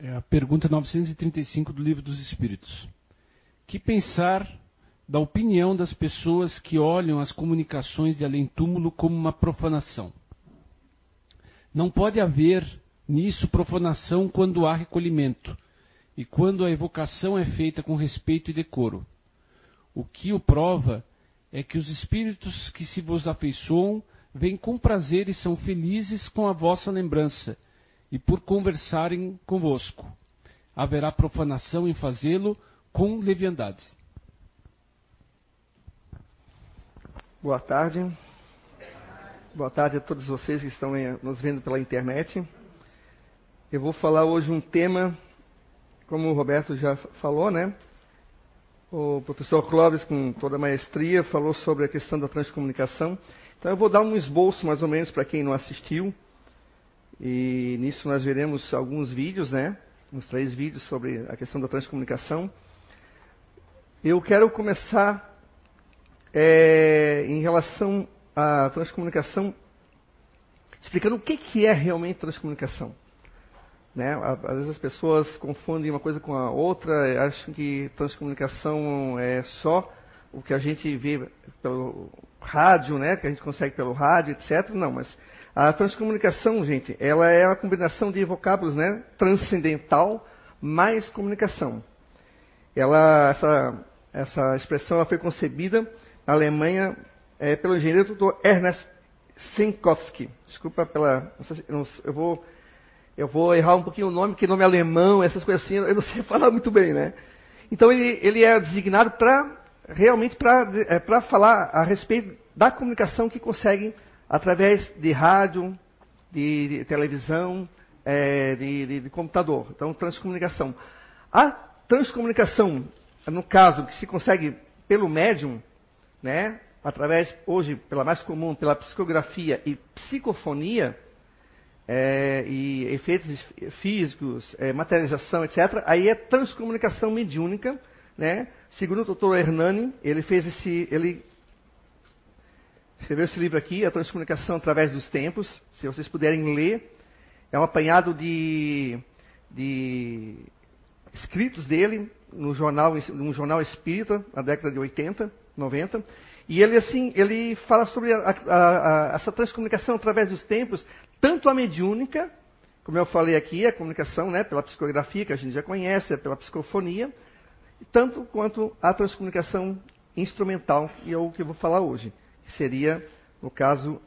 É a pergunta 935 do Livro dos Espíritos. Que pensar da opinião das pessoas que olham as comunicações de além-túmulo como uma profanação? Não pode haver nisso profanação quando há recolhimento e quando a evocação é feita com respeito e decoro. O que o prova é que os espíritos que se vos afeiçoam vêm com prazer e são felizes com a vossa lembrança e por conversarem convosco. Haverá profanação em fazê-lo com leviandade. Boa tarde. Boa tarde a todos vocês que estão nos vendo pela internet. Eu vou falar hoje um tema, como o Roberto já falou, né? O professor Clóvis, com toda a maestria, falou sobre a questão da transcomunicação. Então eu vou dar um esboço mais ou menos para quem não assistiu. E nisso nós veremos alguns vídeos, né? Uns três vídeos sobre a questão da transcomunicação. Eu quero começar é, em relação à transcomunicação, explicando o que, que é realmente transcomunicação. Né? Às vezes as pessoas confundem uma coisa com a outra, acham que transcomunicação é só o que a gente vê pelo rádio, né? que a gente consegue pelo rádio, etc. Não, mas a transcomunicação, gente, ela é uma combinação de vocábulos, né? Transcendental mais comunicação. Ela, essa, essa expressão ela foi concebida na Alemanha é, pelo engenheiro Dr. Ernest Sinkowski. Desculpa pela. Eu vou, eu vou errar um pouquinho o nome, que nome alemão, essas coisas assim, eu não sei falar muito bem, né? Então ele, ele é designado para realmente para é, falar a respeito da comunicação que conseguem através de rádio, de, de televisão, é, de, de, de, computador. Então, transcomunicação. A transcomunicação, no caso, que se consegue pelo médium, né, através, hoje, pela mais comum, pela psicografia e psicofonia, é, e efeitos físicos, é, materialização, etc., aí é transcomunicação mediúnica, né? Segundo o Dr. Hernani, ele fez esse, ele escreveu esse livro aqui, A Transcomunicação através dos Tempos. Se vocês puderem ler, é um apanhado de, de escritos dele no jornal, num jornal espírita, na década de 80, 90. E ele, assim, ele fala sobre a, a, a, essa transcomunicação através dos tempos, tanto a mediúnica, como eu falei aqui, a comunicação né, pela psicografia, que a gente já conhece, pela psicofonia, tanto quanto a transcomunicação instrumental, e é o que eu vou falar hoje que seria, no caso,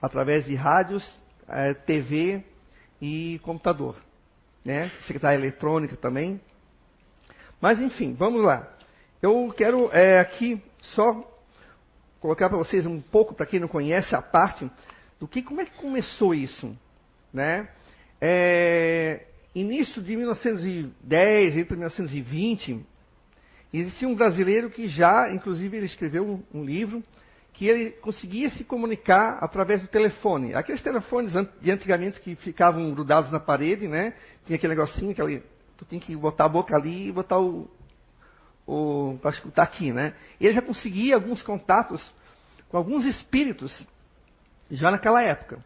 através de rádios, é, TV e computador. Né? Secretária eletrônica também. Mas enfim, vamos lá. Eu quero é, aqui só colocar para vocês um pouco, para quem não conhece, a parte do que, como é que começou isso. Né? É, início de 1910, entre 1920, existia um brasileiro que já, inclusive, ele escreveu um, um livro que ele conseguia se comunicar através do telefone. Aqueles telefones de antigamente que ficavam grudados na parede, né? Tinha aquele negocinho, aquele, tu tinha que botar a boca ali e botar o, o para escutar aqui, né? Ele já conseguia alguns contatos com alguns espíritos já naquela época.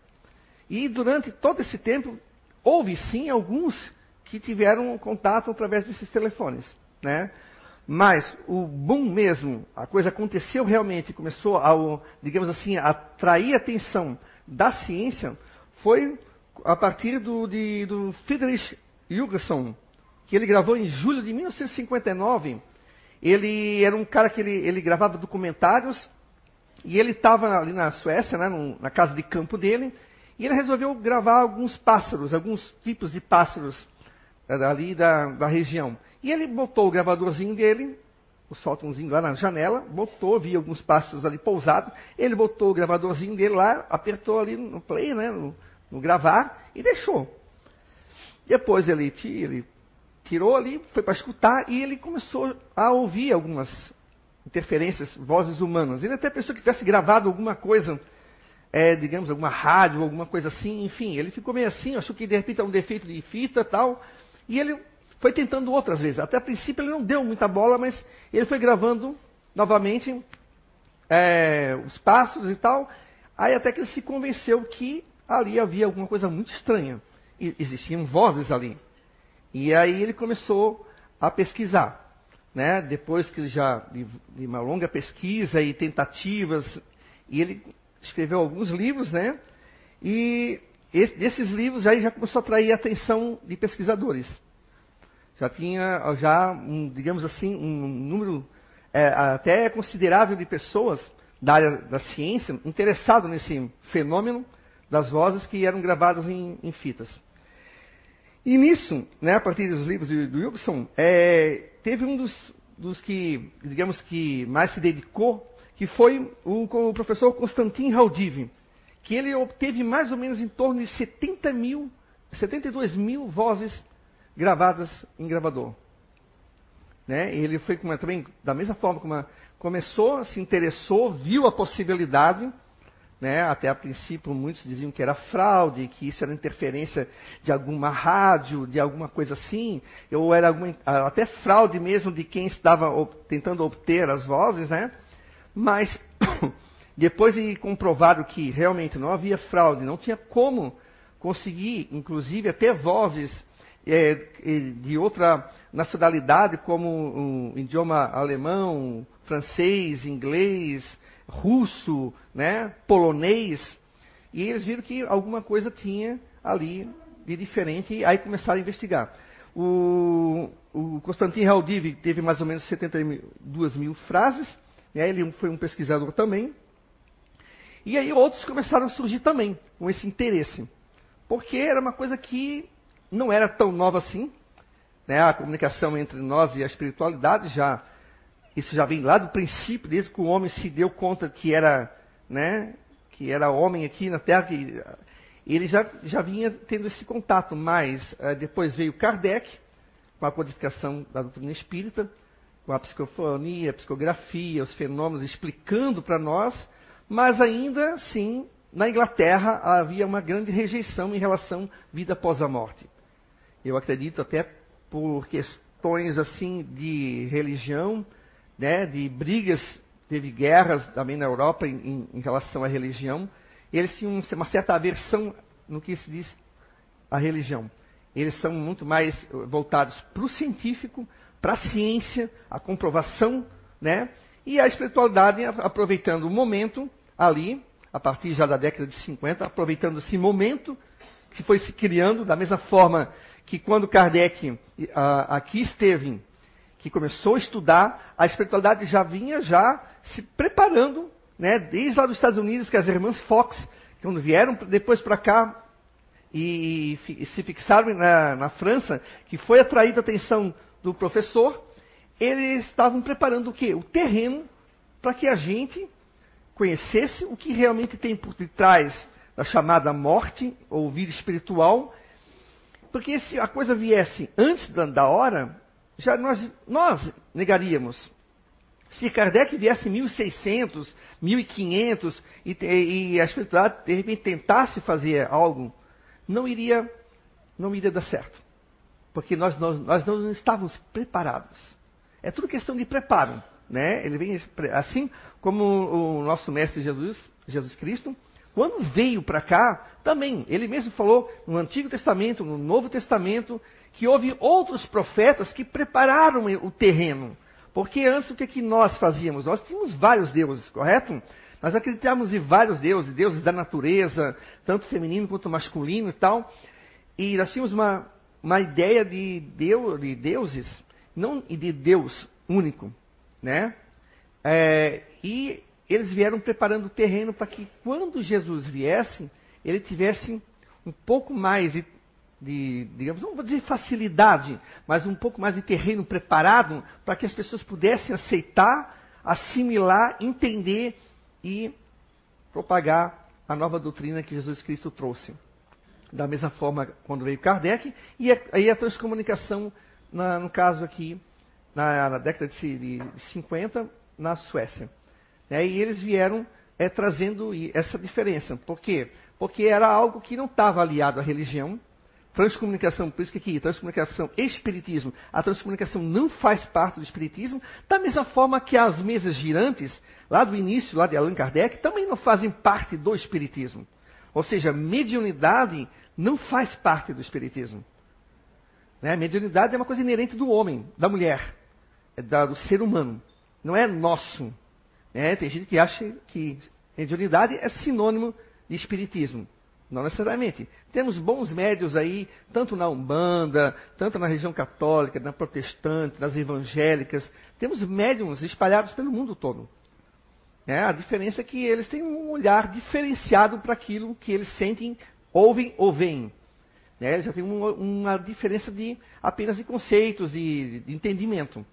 E durante todo esse tempo houve sim alguns que tiveram contato através desses telefones, né? Mas o boom mesmo, a coisa aconteceu realmente, começou a, digamos assim, atrair a atenção da ciência, foi a partir do, de, do Friedrich Jürgenson, que ele gravou em julho de 1959. Ele era um cara que ele, ele gravava documentários e ele estava ali na Suécia, né, na casa de campo dele, e ele resolveu gravar alguns pássaros, alguns tipos de pássaros ali da, da região. E ele botou o gravadorzinho dele, o sótãozinho lá na janela, botou, via alguns pássaros ali pousados, ele botou o gravadorzinho dele lá, apertou ali no play, né, no, no gravar, e deixou. Depois ele, ele tirou ali, foi para escutar, e ele começou a ouvir algumas interferências, vozes humanas. Ele até pensou que tivesse gravado alguma coisa, é, digamos, alguma rádio, alguma coisa assim, enfim. Ele ficou meio assim, achou que de repente era um defeito de fita tal. E ele foi tentando outras vezes. Até a princípio ele não deu muita bola, mas ele foi gravando novamente é, os passos e tal. Aí até que ele se convenceu que ali havia alguma coisa muito estranha. E existiam vozes ali. E aí ele começou a pesquisar. Né? Depois que já de, de uma longa pesquisa e tentativas, e ele escreveu alguns livros, né? E esse, desses livros aí já começou a atrair a atenção de pesquisadores. Já tinha, já, um, digamos assim, um número é, até considerável de pessoas da área da ciência interessado nesse fenômeno das vozes que eram gravadas em, em fitas. E nisso, né, a partir dos livros do, do Wilson, é, teve um dos, dos, que, digamos que mais se dedicou, que foi o, o professor Constantin Raudiv, que ele obteve mais ou menos em torno de 70 mil, 72 mil vozes gravadas em gravador. Né? Ele foi uma, também, da mesma forma como começou, se interessou, viu a possibilidade, né? até a princípio muitos diziam que era fraude, que isso era interferência de alguma rádio, de alguma coisa assim, ou era alguma, até fraude mesmo de quem estava tentando obter as vozes, né? Mas depois de comprovado que realmente não havia fraude, não tinha como conseguir, inclusive, até vozes é, de outra nacionalidade, como o idioma alemão, francês, inglês, russo, né, polonês, e eles viram que alguma coisa tinha ali de diferente, e aí começaram a investigar. O, o Constantin Raudiv teve mais ou menos 72 mil frases, né, ele foi um pesquisador também, e aí outros começaram a surgir também com esse interesse, porque era uma coisa que não era tão nova assim. Né? A comunicação entre nós e a espiritualidade já isso já vem lá do princípio, desde que o homem se deu conta que era, né, que era homem aqui na Terra, que ele já, já vinha tendo esse contato. Mas uh, depois veio Kardec com a codificação da doutrina espírita, com a psicofonia, a psicografia, os fenômenos explicando para nós, mas ainda assim, na Inglaterra havia uma grande rejeição em relação à vida após a morte. Eu acredito até por questões assim de religião, né, de brigas, teve guerras também na Europa em, em, relação à religião. Eles tinham uma certa aversão no que se diz a religião. Eles são muito mais voltados para o científico, para a ciência, a comprovação, né? E a espiritualidade aproveitando o momento ali, a partir já da década de 50, aproveitando esse momento que foi se criando da mesma forma que quando Kardec aqui esteve, que começou a estudar, a espiritualidade já vinha já se preparando, né, desde lá dos Estados Unidos, que as irmãs Fox, quando vieram depois para cá e, e, se fixaram na, na França, que foi atraída a atenção do professor, eles estavam preparando o quê? O terreno para que a gente conhecesse o que realmente tem por detrás da chamada morte ou vida espiritual porque se a coisa viesse antes da, hora, já nós, nós negaríamos. Se Kardec viesse em 1600, 1500 e, e a espiritualidade de repente tentasse fazer algo, não iria, não iria dar certo. Porque nós, nós, nós não estávamos preparados. É tudo questão de preparo. Né? Ele vem assim como o nosso mestre Jesus, Jesus Cristo, quando veio para cá, também, ele mesmo falou no Antigo Testamento, no Novo Testamento, que houve outros profetas que prepararam o terreno. Porque antes o que, que nós fazíamos? Nós tínhamos vários deuses, correto? Nós acreditávamos em vários deuses, deuses da natureza, tanto feminino quanto masculino e tal. E nós tínhamos uma, uma ideia de, Deus, de deuses, não de Deus único, né? É, e eles vieram preparando o terreno para que quando Jesus viesse, ele tivesse um pouco mais de, de, digamos, não vou dizer facilidade, mas um pouco mais de terreno preparado para que as pessoas pudessem aceitar, assimilar, entender e propagar a nova doutrina que Jesus Cristo trouxe. Da mesma forma, quando veio Kardec, e aí a transcomunicação, na, no caso aqui, na, na década de, de 50, na Suécia. Né? E eles vieram é, trazendo essa diferença. Por quê? Porque era algo que não estava aliado à religião. Transcomunicação, por isso que aqui, transcomunicação espiritismo. A transcomunicação não faz parte do espiritismo, da mesma forma que as mesas girantes, lá do início, lá de Allan Kardec, também não fazem parte do espiritismo. Ou seja, mediunidade não faz parte do espiritismo. Né? Mediunidade é uma coisa inerente do homem, da mulher, é do ser humano. Não é nosso. Né? Tem gente que acha que mediunidade é sinônimo de espiritismo. Não necessariamente. Temos bons médios aí, tanto na Umbanda, tanto na região católica, na protestante, nas evangélicas. Temos médiums espalhados pelo mundo todo. É, a diferença é que eles têm um olhar diferenciado para aquilo que eles sentem, ouvem ou veem. Né? Já têm uma, uma, diferença de apenas de conceitos, de, de entendimento.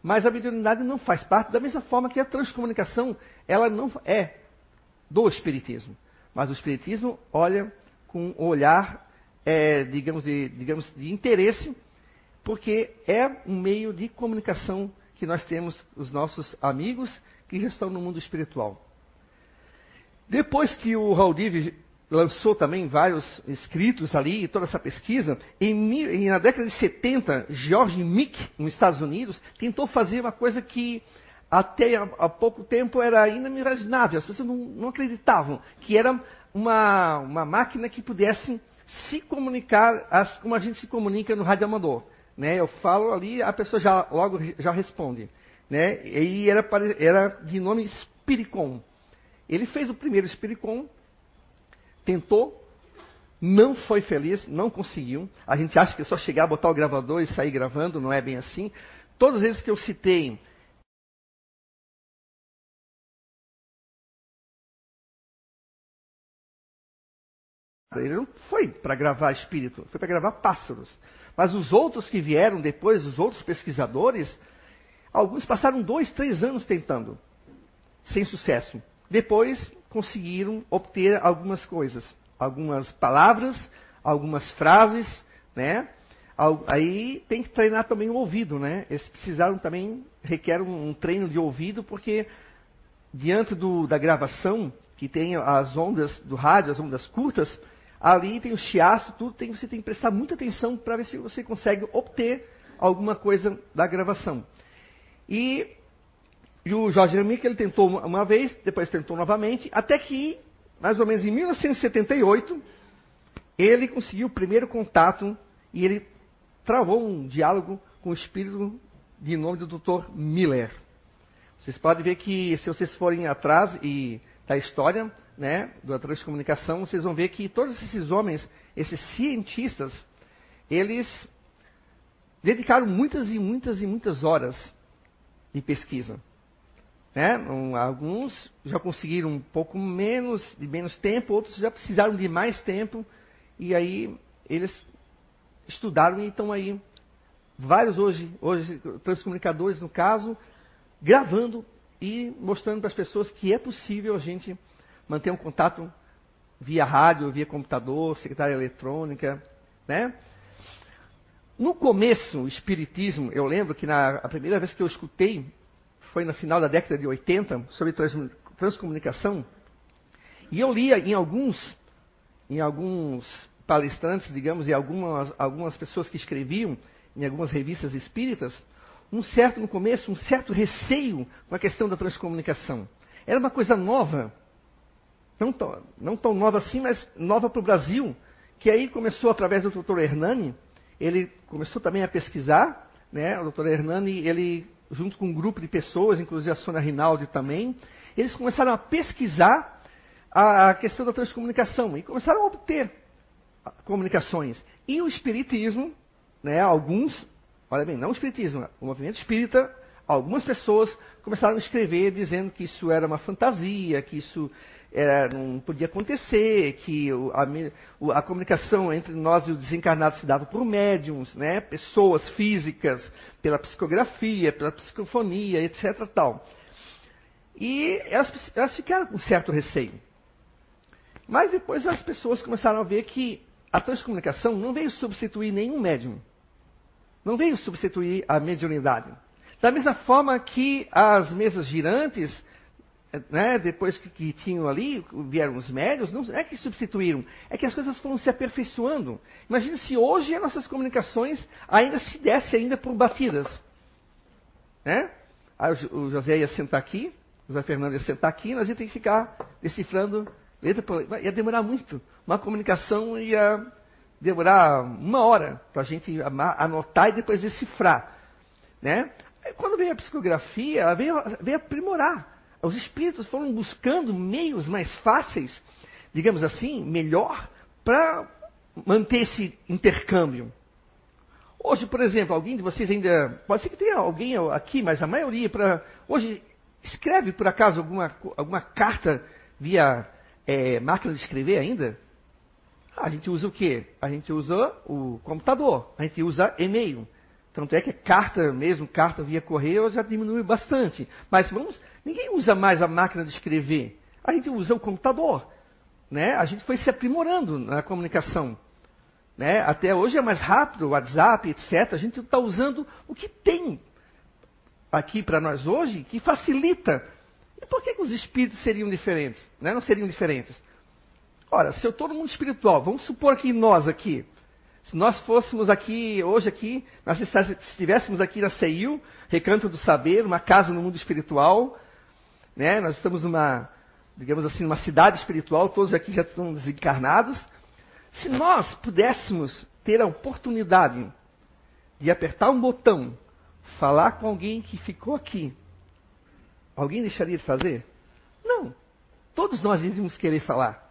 Mas a mediunidade não faz parte, da mesma forma que a transcomunicação, ela não é do Espiritismo. Mas o Espiritismo olha com um olhar, é, digamos, de, digamos, de interesse, porque é um meio de comunicação que nós temos os nossos amigos que já estão no mundo espiritual. Depois que o Haldiv lançou também vários escritos ali, toda essa pesquisa. Em, na década de 70, George Mick, nos Estados Unidos, tentou fazer uma coisa que até há pouco tempo era inimaginável, as pessoas não, não acreditavam, que era uma, uma, máquina que pudesse se comunicar as, como a gente se comunica no rádio amador. Né? Eu falo ali, a pessoa já logo já responde. Né? E era, era de nome Spiricom. Ele fez o primeiro Spiricom, tentou, não foi feliz, não conseguiu. A gente acha que é só chegar, botar o gravador e sair gravando, não é bem assim. Todas as vezes que eu citei Ele não foi para gravar espírito, foi para gravar pássaros. Mas os outros que vieram depois, os outros pesquisadores, alguns passaram dois, três anos tentando, sem sucesso. Depois conseguiram obter algumas coisas, algumas palavras, algumas frases, né? Aí tem que treinar também o ouvido, né? Eles precisaram também, requer um, treino de ouvido, porque diante do, da gravação, que tem as ondas do rádio, as ondas curtas, ali tem o chiaço, tudo, tem, você tem que prestar muita atenção para ver se você consegue obter alguma coisa da gravação. E e o Jorge Jeremias, ele tentou uma vez, depois tentou novamente, até que, mais ou menos em 1978, ele conseguiu o primeiro contato e ele travou um diálogo com o espírito de nome do Dr. Miller. Vocês podem ver que, se vocês forem atrás e da história né, da transcomunicação, vocês vão ver que todos esses homens, esses cientistas, eles dedicaram muitas e muitas e muitas horas de pesquisa. Né? Um, alguns já conseguiram um pouco menos, de menos tempo, outros já precisaram de mais tempo, e aí eles estudaram e estão aí, vários hoje, hoje transcomunicadores no caso, gravando e mostrando para as pessoas que é possível a gente manter um contato via rádio, via computador, secretária eletrônica, né? No começo, o espiritismo, eu lembro que na a primeira vez que eu escutei foi no final da década de 80, sobre trans, transcomunicação. E eu lia em alguns, em alguns palestrantes, digamos, e algumas, algumas pessoas que escreviam em algumas revistas espíritas, um certo, no começo, um certo receio com a questão da transcomunicação. Era uma coisa nova, não tão, não tão nova assim, mas nova para o Brasil, que aí começou através do Dr. Hernani, ele começou também a pesquisar, né? O Dr. Hernani, ele junto com um grupo de pessoas, inclusive a Sônia Rinaldi também, eles começaram a pesquisar a, a questão da transcomunicação e começaram a obter comunicações. E o Espiritismo, né, alguns, olha bem, não o Espiritismo, o movimento espírita, algumas pessoas começaram a escrever dizendo que isso era uma fantasia, que isso era, não podia acontecer, que a, a, comunicação entre nós e o desencarnado se dava por médiums, né, pessoas físicas, pela psicografia, pela psicofonia, etc. Tal. E elas, elas ficaram com certo receio. Mas depois as pessoas começaram a ver que a transcomunicação não veio substituir nenhum médium. Não veio substituir a mediunidade. Da mesma forma que as mesas girantes né, depois que, que, tinham ali, vieram os médios, não é que substituíram, é que as coisas foram se aperfeiçoando. Imagina se hoje as nossas comunicações ainda se desse ainda por batidas. Né? Aí o José ia sentar aqui, o José Fernando ia sentar aqui, nós ia ter que ficar decifrando letra por. Ia demorar muito. Uma comunicação ia demorar uma hora para a gente anotar e depois decifrar. Né? Quando veio a psicografia, ela veio, veio aprimorar. Os espíritos foram buscando meios mais fáceis, digamos assim, melhor, para manter esse intercâmbio. Hoje, por exemplo, alguém de vocês ainda. Pode ser que tenha alguém aqui, mas a maioria, para hoje, escreve por acaso alguma, alguma carta via é, máquina de escrever ainda? A gente usa o quê? A gente usa o computador, a gente usa e-mail. Tanto é que carta mesmo, carta via correio já diminui bastante. Mas vamos, ninguém usa mais a máquina de escrever. A gente usa o computador. Né? A gente foi se aprimorando na comunicação. Né? Até hoje é mais rápido, WhatsApp, etc. A gente está usando o que tem aqui para nós hoje que facilita. E por que, que os espíritos seriam diferentes? Né? Não seriam diferentes? Ora, se eu estou no mundo espiritual, vamos supor que nós aqui, se nós fôssemos aqui, hoje aqui, nós estivéssemos aqui na CEIU, Recanto do Saber, uma casa no mundo espiritual, né? Nós estamos numa, digamos assim, numa cidade espiritual, todos aqui já estão desencarnados. Se nós pudéssemos ter a oportunidade de apertar um botão, falar com alguém que ficou aqui, alguém deixaria de fazer? Não. Todos nós iríamos querer falar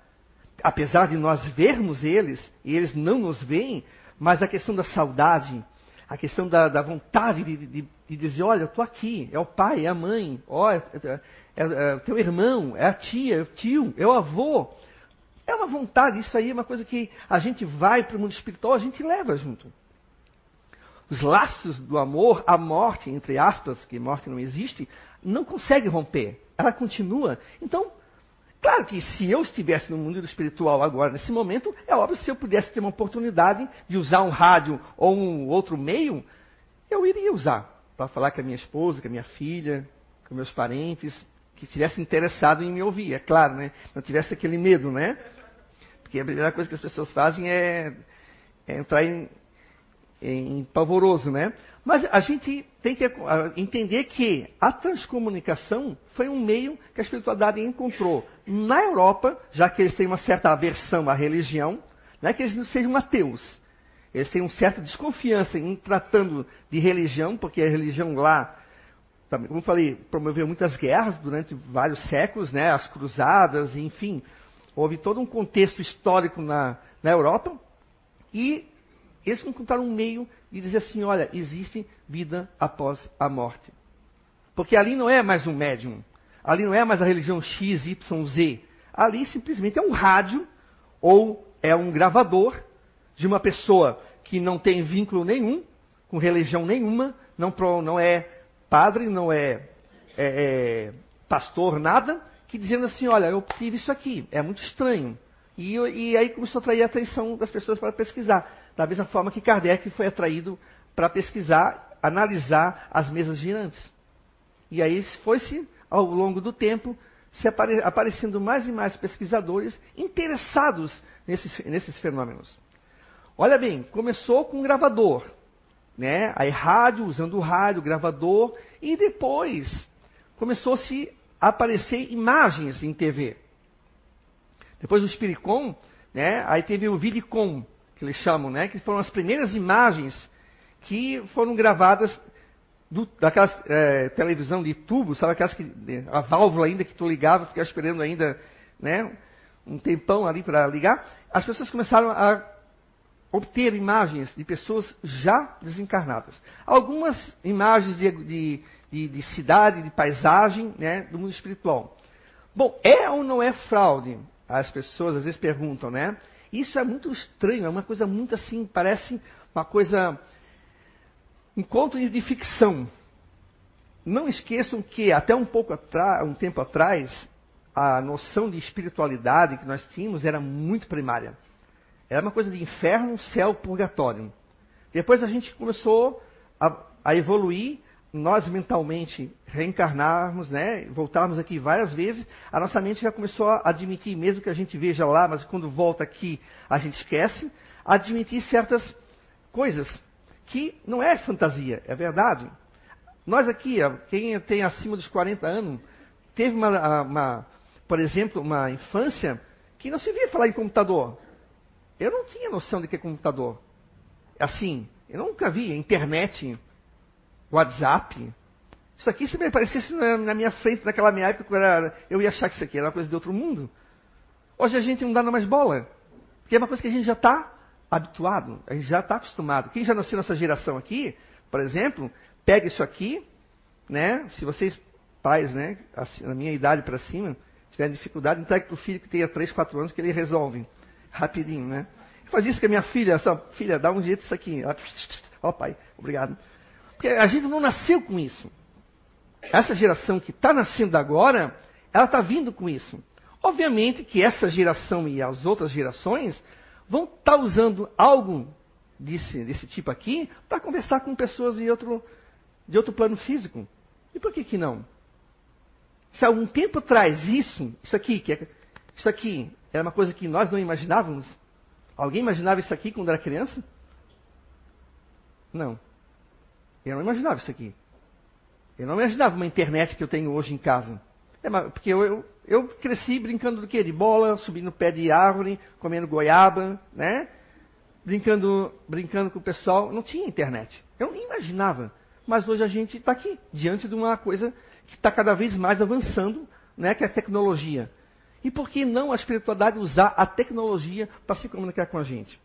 apesar de nós vermos eles, e eles não nos veem, mas a questão da saudade, a questão da, da vontade de, de, de, dizer, olha, eu estou aqui, é o pai, é a mãe, ó, é, é, é, é, o teu irmão, é a tia, é o tio, é o avô. É uma vontade, isso aí é uma coisa que a gente vai para o mundo espiritual, a gente leva junto. Os laços do amor, a morte, entre aspas, que morte não existe, não consegue romper. Ela continua. Então, Claro que se eu estivesse no mundo espiritual agora, nesse momento, é óbvio se eu pudesse ter uma oportunidade de usar um rádio ou um outro meio, eu iria usar para falar com a minha esposa, com a minha filha, com meus parentes, que estivessem interessados em me ouvir, é claro, né? Não tivesse aquele medo, né? Porque a primeira coisa que as pessoas fazem é, é entrar em, em pavoroso, né? Mas a gente tem que entender que a transcomunicação foi um meio que a espiritualidade encontrou na Europa, já que eles têm uma certa aversão à religião, não é que eles não sejam ateus. Eles têm uma certa desconfiança em tratando de religião, porque a religião lá, como eu falei, promoveu muitas guerras durante vários séculos, né? as cruzadas, enfim. Houve todo um contexto histórico na, na Europa. E eles encontraram um meio de dizer assim: olha, existe vida após a morte. Porque ali não é mais um médium, ali não é mais a religião X, Y, Z. Ali simplesmente é um rádio ou é um gravador de uma pessoa que não tem vínculo nenhum com religião nenhuma, não, não é padre, não é, é, é pastor, nada, que dizendo assim: olha, eu tive isso aqui, é muito estranho. E, e, aí começou a atrair a atenção das pessoas para pesquisar. Da mesma forma que Kardec foi atraído para pesquisar, analisar as mesas girantes. E aí foi-se, ao longo do tempo, se apare, aparecendo mais e mais pesquisadores interessados nesses, nesses fenômenos. Olha bem, começou com um gravador, né? Aí rádio, usando o rádio, gravador, e depois começou-se a aparecer imagens em TV. Depois o Spiricom, né? Aí teve o Vidicom, que eles chamam, né? Que foram as primeiras imagens que foram gravadas do, daquelas é, televisão de tubo, sabe aquelas que a válvula ainda que tu ligava, ficava esperando ainda, né? Um tempão ali para ligar. As pessoas começaram a obter imagens de pessoas já desencarnadas. Algumas imagens de, de, de, de cidade, de paisagem, né? Do mundo espiritual. Bom, é ou não é fraude? As pessoas às vezes perguntam, né? Isso é muito estranho, é uma coisa muito assim, parece uma coisa. um conto de ficção. Não esqueçam que até um pouco atrás, um tempo atrás, a noção de espiritualidade que nós tínhamos era muito primária. Era uma coisa de inferno, céu, purgatório. Depois a gente começou a, a evoluir nós mentalmente reencarnarmos, né, voltarmos aqui várias vezes, a nossa mente já começou a admitir, mesmo que a gente veja lá, mas quando volta aqui a gente esquece, admitir certas coisas que não é fantasia, é verdade. Nós aqui, quem tem acima dos 40 anos, teve uma, uma por exemplo, uma infância que não se via falar em computador. eu não tinha noção de que é computador. Assim, eu nunca vi internet, WhatsApp. Isso aqui, se me aparecesse na, minha frente naquela minha época, eu ia achar que isso aqui era uma coisa de outro mundo. Hoje a gente não dá mais bola. Porque é uma coisa que a gente já está habituado, a gente já está acostumado. Quem já nasceu nessa geração aqui, por exemplo, pega isso aqui, né? Se vocês, pais, né, assim, na minha idade para cima, tiverem dificuldade, entregue para o filho que tenha 3, 4 anos que ele resolve. Rapidinho, né? Eu fazia isso com a minha filha, só, filha, dá um jeito isso aqui. Ó, oh, pai, obrigado. Porque a gente não nasceu com isso. Essa geração que está nascendo agora, ela está vindo com isso. Obviamente que essa geração e as outras gerações vão estar tá usando algo desse, desse tipo aqui para conversar com pessoas de outro, de outro plano físico. E por que, que não? Se algum tempo atrás isso, isso aqui, que é, isso aqui era uma coisa que nós não imaginávamos, alguém imaginava isso aqui quando era criança? Não. Eu não imaginava isso aqui. Eu não imaginava uma internet que eu tenho hoje em casa. É, porque eu, eu, eu, cresci brincando do quê? De bola, subindo pé de árvore, comendo goiaba, né? Brincando, brincando com o pessoal. Não tinha internet. Eu nem imaginava. Mas hoje a gente está aqui, diante de uma coisa que está cada vez mais avançando, né? Que é a tecnologia. E por que não a espiritualidade usar a tecnologia para se comunicar com a gente?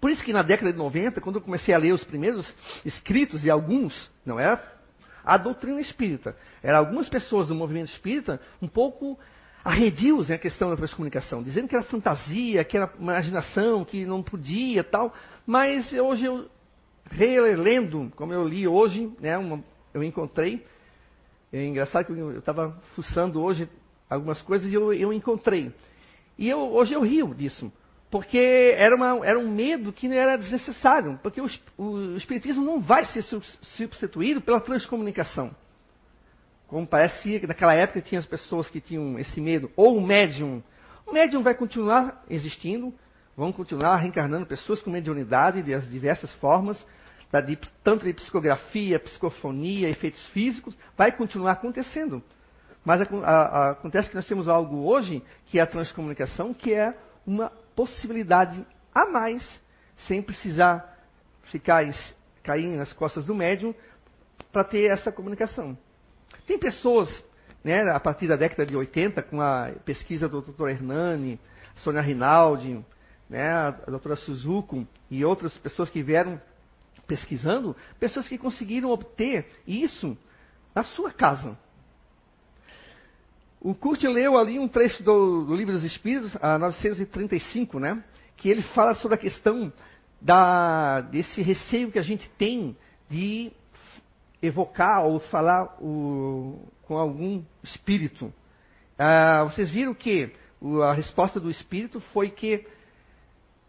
Por isso que na década de 90, quando eu comecei a ler os primeiros escritos, e alguns, não era a doutrina espírita, eram algumas pessoas do movimento espírita um pouco arredios na questão da transcomunicação, dizendo que era fantasia, que era imaginação, que não podia tal. Mas hoje eu, relendo, como eu li hoje, né, uma, eu encontrei, é engraçado que eu estava fuçando hoje algumas coisas e eu, eu encontrei. E eu, hoje eu rio disso. Porque era, uma, era um medo que era desnecessário, porque o, o Espiritismo não vai ser substituído pela transcomunicação. Como parecia que naquela época tinha as pessoas que tinham esse medo, ou o médium. O médium vai continuar existindo, vão continuar reencarnando pessoas com mediunidade de as diversas formas, da, de, tanto de psicografia, psicofonia, efeitos físicos, vai continuar acontecendo. Mas a, a, acontece que nós temos algo hoje, que é a transcomunicação, que é uma possibilidade a mais, sem precisar ficar cair nas costas do médium, para ter essa comunicação. Tem pessoas, né, a partir da década de 80, com a pesquisa do Dr. Hernani, Sônia Rinaldi, né, a doutora Suzuko e outras pessoas que vieram pesquisando, pessoas que conseguiram obter isso na sua casa. O Kurt leu ali um trecho do, do Livro dos Espíritos, a 935, né? Que ele fala sobre a questão da, desse receio que a gente tem de evocar ou falar o, com algum espírito. Ah, vocês viram que a resposta do espírito foi que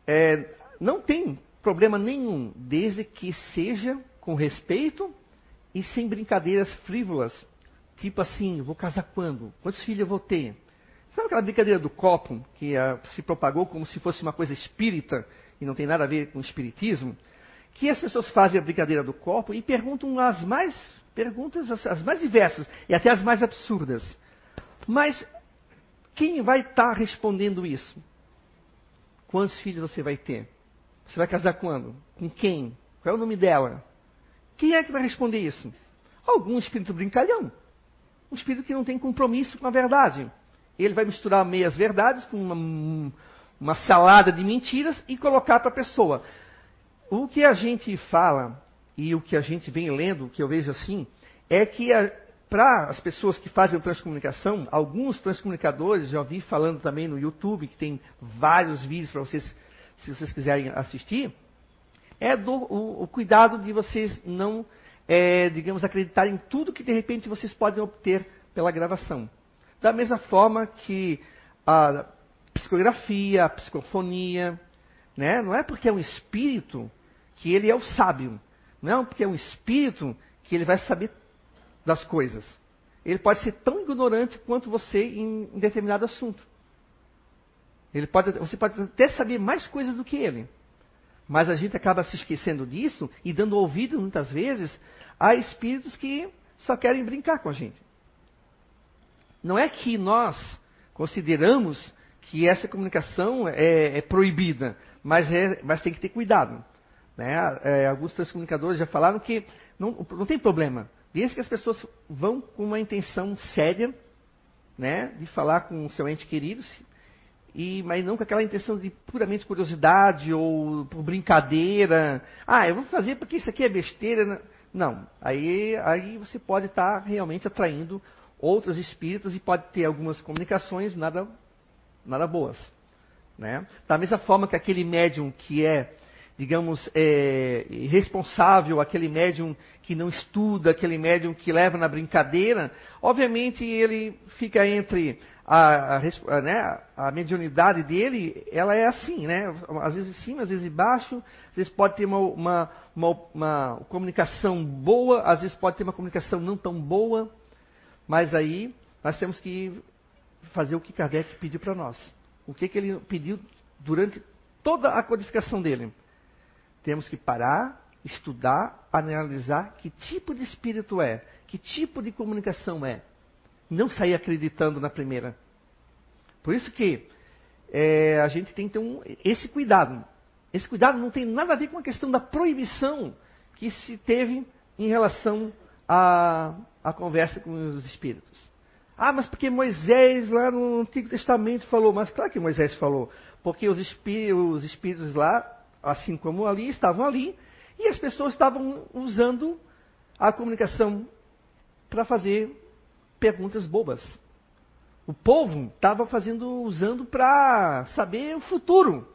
é, não tem problema nenhum, desde que seja com respeito e sem brincadeiras frívolas Tipo assim, vou casar quando? Quantos filhos eu vou ter? Sabe aquela brincadeira do copo, que uh, se propagou como se fosse uma coisa espírita e não tem nada a ver com espiritismo? Que as pessoas fazem a brincadeira do copo e perguntam as mais perguntas, as, as mais diversas e até as mais absurdas. Mas quem vai estar tá respondendo isso? Quantos filhos você vai ter? Você vai casar quando? Com quem? Qual é o nome dela? Quem é que vai responder isso? Algum espírito brincalhão um espírito que não tem compromisso com a verdade. Ele vai misturar meias verdades com uma, uma salada de mentiras e colocar para a pessoa. O que a gente fala e o que a gente vem lendo, o que eu vejo assim, é que para as pessoas que fazem transcomunicação, alguns transcomunicadores, já vi falando também no YouTube, que tem vários vídeos para vocês, se vocês quiserem assistir, é do, o, o cuidado de vocês não é, digamos, acreditar em tudo que de repente vocês podem obter pela gravação. Da mesma forma que a psicografia, a psicofonia, né? não é porque é um espírito que ele é o sábio. Não é porque é um espírito que ele vai saber das coisas. Ele pode ser tão ignorante quanto você em, em determinado assunto. Ele pode, você pode até saber mais coisas do que ele. Mas a gente acaba se esquecendo disso e dando ouvido, muitas vezes, a espíritos que só querem brincar com a gente. Não é que nós consideramos que essa comunicação é, é proibida, mas, é, mas tem que ter cuidado. Né? É, alguns transcomunicadores já falaram que não, não tem problema, desde que as pessoas vão com uma intenção séria né, de falar com o seu ente querido, e, mas não com aquela intenção de puramente curiosidade ou por brincadeira. Ah, eu vou fazer porque isso aqui é besteira. Né? Não, aí, aí você pode estar realmente atraindo outros espíritos e pode ter algumas comunicações nada, nada boas. Né? Da mesma forma que aquele médium que é, digamos, é, irresponsável, aquele médium que não estuda, aquele médium que leva na brincadeira, obviamente ele fica entre a, a, né, a mediunidade dele, ela é assim, né? Às vezes em cima, às vezes embaixo, às vezes pode ter uma, uma, uma, uma comunicação boa, às vezes pode ter uma comunicação não tão boa, mas aí nós temos que fazer o que Kardec pediu para nós. O que, que ele pediu durante toda a codificação dele? Temos que parar, estudar, analisar que tipo de espírito é, que tipo de comunicação é não sair acreditando na primeira. Por isso que é, a gente tem que ter um, esse cuidado. Esse cuidado não tem nada a ver com a questão da proibição que se teve em relação à, conversa com os espíritos. Ah, mas porque Moisés lá no Antigo Testamento falou. Mas claro que Moisés falou. Porque os espíritos, os espíritos lá, assim como ali, estavam ali. E as pessoas estavam usando a comunicação para fazer perguntas bobas. O povo estava fazendo, usando para saber o futuro.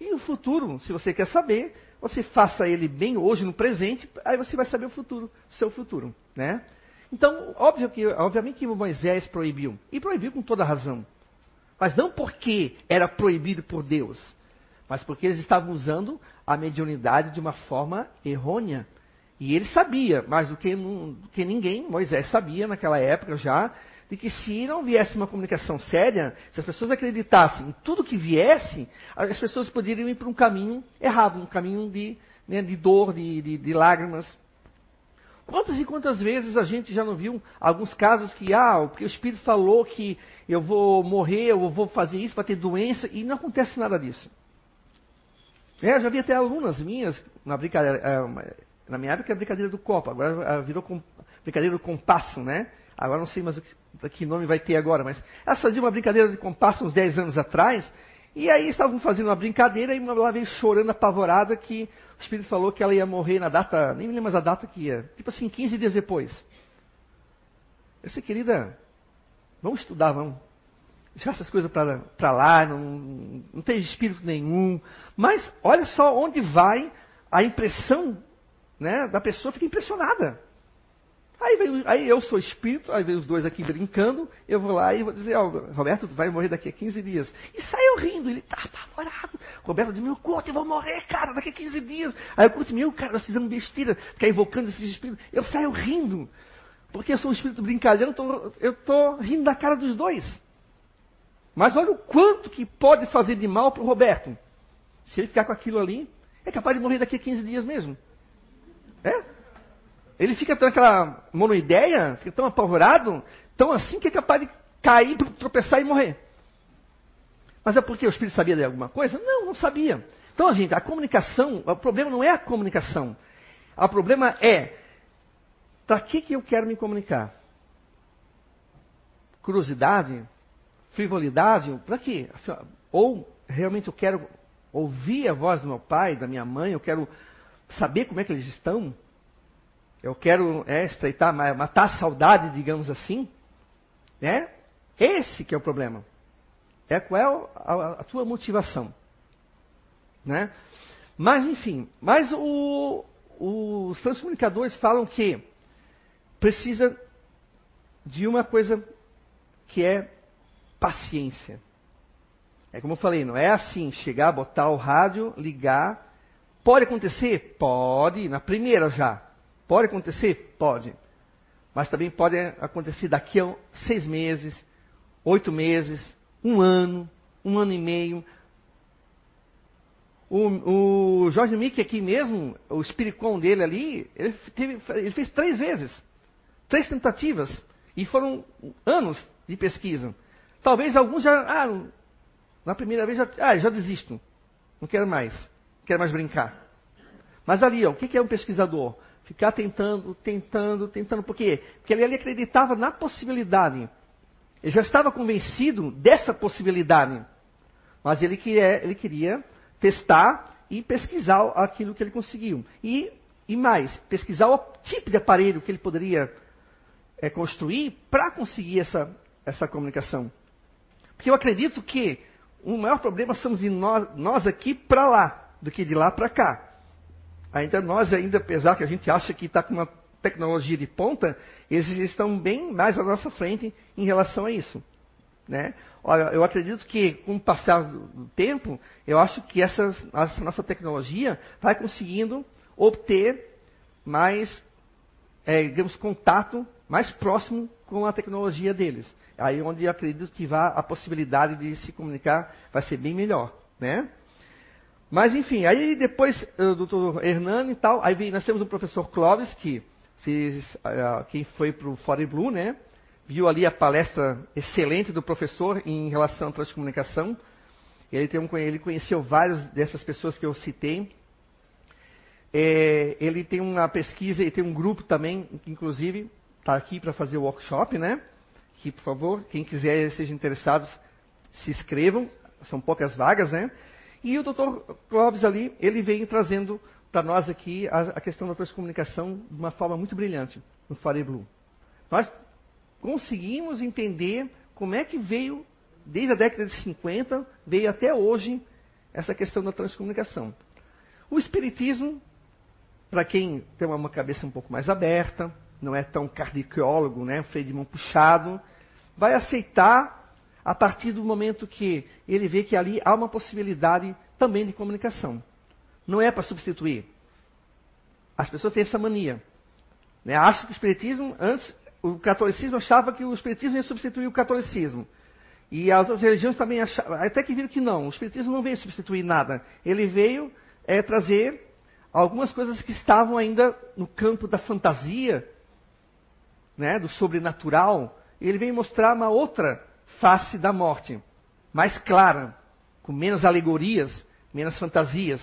E o futuro, se você quer saber, você faça ele bem hoje no presente, aí você vai saber o futuro, o seu futuro, né? Então, óbvio que, obviamente que Moisés proibiu, e proibiu com toda razão. Mas não porque era proibido por Deus, mas porque eles estavam usando a mediunidade de uma forma errônea. E ele sabia, mais do que, do que ninguém, Moisés sabia naquela época já, de que se não viesse uma comunicação séria, se as pessoas acreditassem em tudo que viesse, as pessoas poderiam ir para um caminho errado, um caminho de, né, de dor, de, de, de, lágrimas. Quantas e quantas vezes a gente já não viu alguns casos que, ah, porque o Espírito falou que eu vou morrer, eu vou fazer isso para ter doença, e não acontece nada disso. É, eu já vi até alunas minhas, na brincadeira, é, na minha época era brincadeira do copo, agora virou com, brincadeira do compasso, né? Agora não sei mais que, que nome vai ter agora, mas elas faziam uma brincadeira de compasso uns 10 anos atrás, e aí estavam fazendo uma brincadeira e ela veio chorando apavorada que o Espírito falou que ela ia morrer na data, nem me lembro mais a data que ia, tipo assim, 15 dias depois. Eu disse, querida, vamos estudar, vamos. Deixar essas coisas para lá, não, não tem espírito nenhum. Mas olha só onde vai a impressão né, da pessoa fica impressionada. Aí, aí eu sou espírito, aí vem os dois aqui brincando, eu vou lá e vou dizer, oh, Roberto vai morrer daqui a 15 dias. E saiu rindo, ele tá apavorado. Roberto diz, meu corpo, eu vou morrer, cara, daqui a 15 dias. Aí eu curto, meu, cara, nós fizemos besteira, ficar invocando esses espíritos. Eu saio rindo, porque eu sou um espírito brincalhão, então eu tô rindo da cara dos dois. Mas olha o quanto que pode fazer de mal para o Roberto. Se ele ficar com aquilo ali, é capaz de morrer daqui a 15 dias mesmo. É? Ele fica tão aquela monoideia, fica tão apavorado, tão assim que é capaz de cair, tropeçar e morrer. Mas é porque o Espírito sabia de alguma coisa? Não, não sabia. Então, gente, a comunicação, o problema não é a comunicação. O problema é, para que, que eu quero me comunicar? Curiosidade? Frivolidade? Para quê? Ou realmente eu quero ouvir a voz do meu pai, da minha mãe, eu quero saber como é que eles estão. Eu quero é, estreitar, matar a saudade, digamos assim. Né? Esse que é o problema. É qual é a, a tua motivação. Né? Mas, enfim, mas o, os transcomunicadores falam que precisa de uma coisa que é paciência. É como eu falei, não é assim, chegar, botar o rádio, ligar Pode acontecer? Pode, na primeira já. Pode acontecer? Pode. Mas também pode acontecer daqui a seis meses, oito meses, um ano, um ano e meio. O, o Jorge Mick aqui mesmo, o espiricom dele ali, ele, teve, ele fez três vezes. Três tentativas. E foram anos de pesquisa. Talvez alguns já. Ah, Na primeira vez, já, ah, já desisto. Não quero mais. Não quero mais brincar. Mas ali, ó, o que é um pesquisador? Ficar tentando, tentando, tentando. Por quê? Porque ele, ele acreditava na possibilidade. Ele já estava convencido dessa possibilidade. Mas ele queria, ele queria testar e pesquisar aquilo que ele conseguiu. E, e mais, pesquisar o tipo de aparelho que ele poderia é, construir para conseguir essa, essa comunicação. Porque eu acredito que o maior problema somos nós, nós aqui para lá, do que de lá para cá. Ainda nós, ainda, apesar que a gente acha que está com uma tecnologia de ponta, eles estão bem mais à nossa frente em relação a isso. Né? Olha, eu acredito que, com o passar do tempo, eu acho que essa, nossa tecnologia vai conseguindo obter mais, é, digamos, contato mais próximo com a tecnologia deles. Aí onde eu acredito que vá a possibilidade de se comunicar vai ser bem melhor, né? Mas enfim, aí depois o doutor Hernani e tal, aí nós temos o professor Clóvis, que se, uh, quem foi para o Fore Blue, né? Viu ali a palestra excelente do professor em relação à transcomunicação. Ele, tem um, ele conheceu várias dessas pessoas que eu citei. É, ele tem uma pesquisa e tem um grupo também, que inclusive está aqui para fazer o workshop, né? Que, por favor, quem quiser, sejam interessados, se inscrevam. São poucas vagas, né? E o Dr. Clóvis ali, ele vem trazendo para nós aqui a, a, questão da transcomunicação de uma forma muito brilhante no Fare Blue. Nós conseguimos entender como é que veio, desde a década de 50, veio até hoje, essa questão da transcomunicação. O Espiritismo, para quem tem uma cabeça um pouco mais aberta, não é tão cardiólogo, né, freio de mão puxado, vai aceitar a partir do momento que ele vê que ali há uma possibilidade também de comunicação. Não é para substituir. As pessoas têm essa mania. Né? Que o espiritismo, antes, o catolicismo achava que o espiritismo ia substituir o catolicismo. E as outras religiões também achavam, até que viram que não, o espiritismo não veio substituir nada. Ele veio é, trazer algumas coisas que estavam ainda no campo da fantasia, né, do sobrenatural, ele vem mostrar uma outra face da morte, mais clara, com menos alegorias, menos fantasias,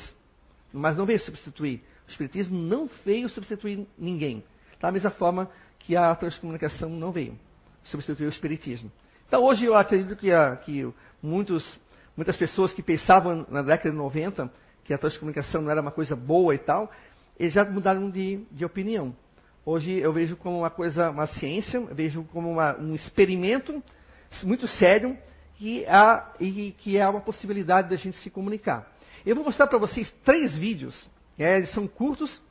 mas não veio substituir. O Espiritismo não veio substituir ninguém. Da mesma forma que a transcomunicação não veio substituir o Espiritismo. Então hoje eu acredito que, a, que muitos, muitas pessoas que pensavam na década de 90 que a transcomunicação não era uma coisa boa e tal, eles já mudaram de, de opinião. Hoje eu vejo como uma coisa, uma ciência, vejo como uma, um experimento muito sério que há, e que é uma possibilidade da gente se comunicar. Eu vou mostrar para vocês três vídeos, é, eles são curtos.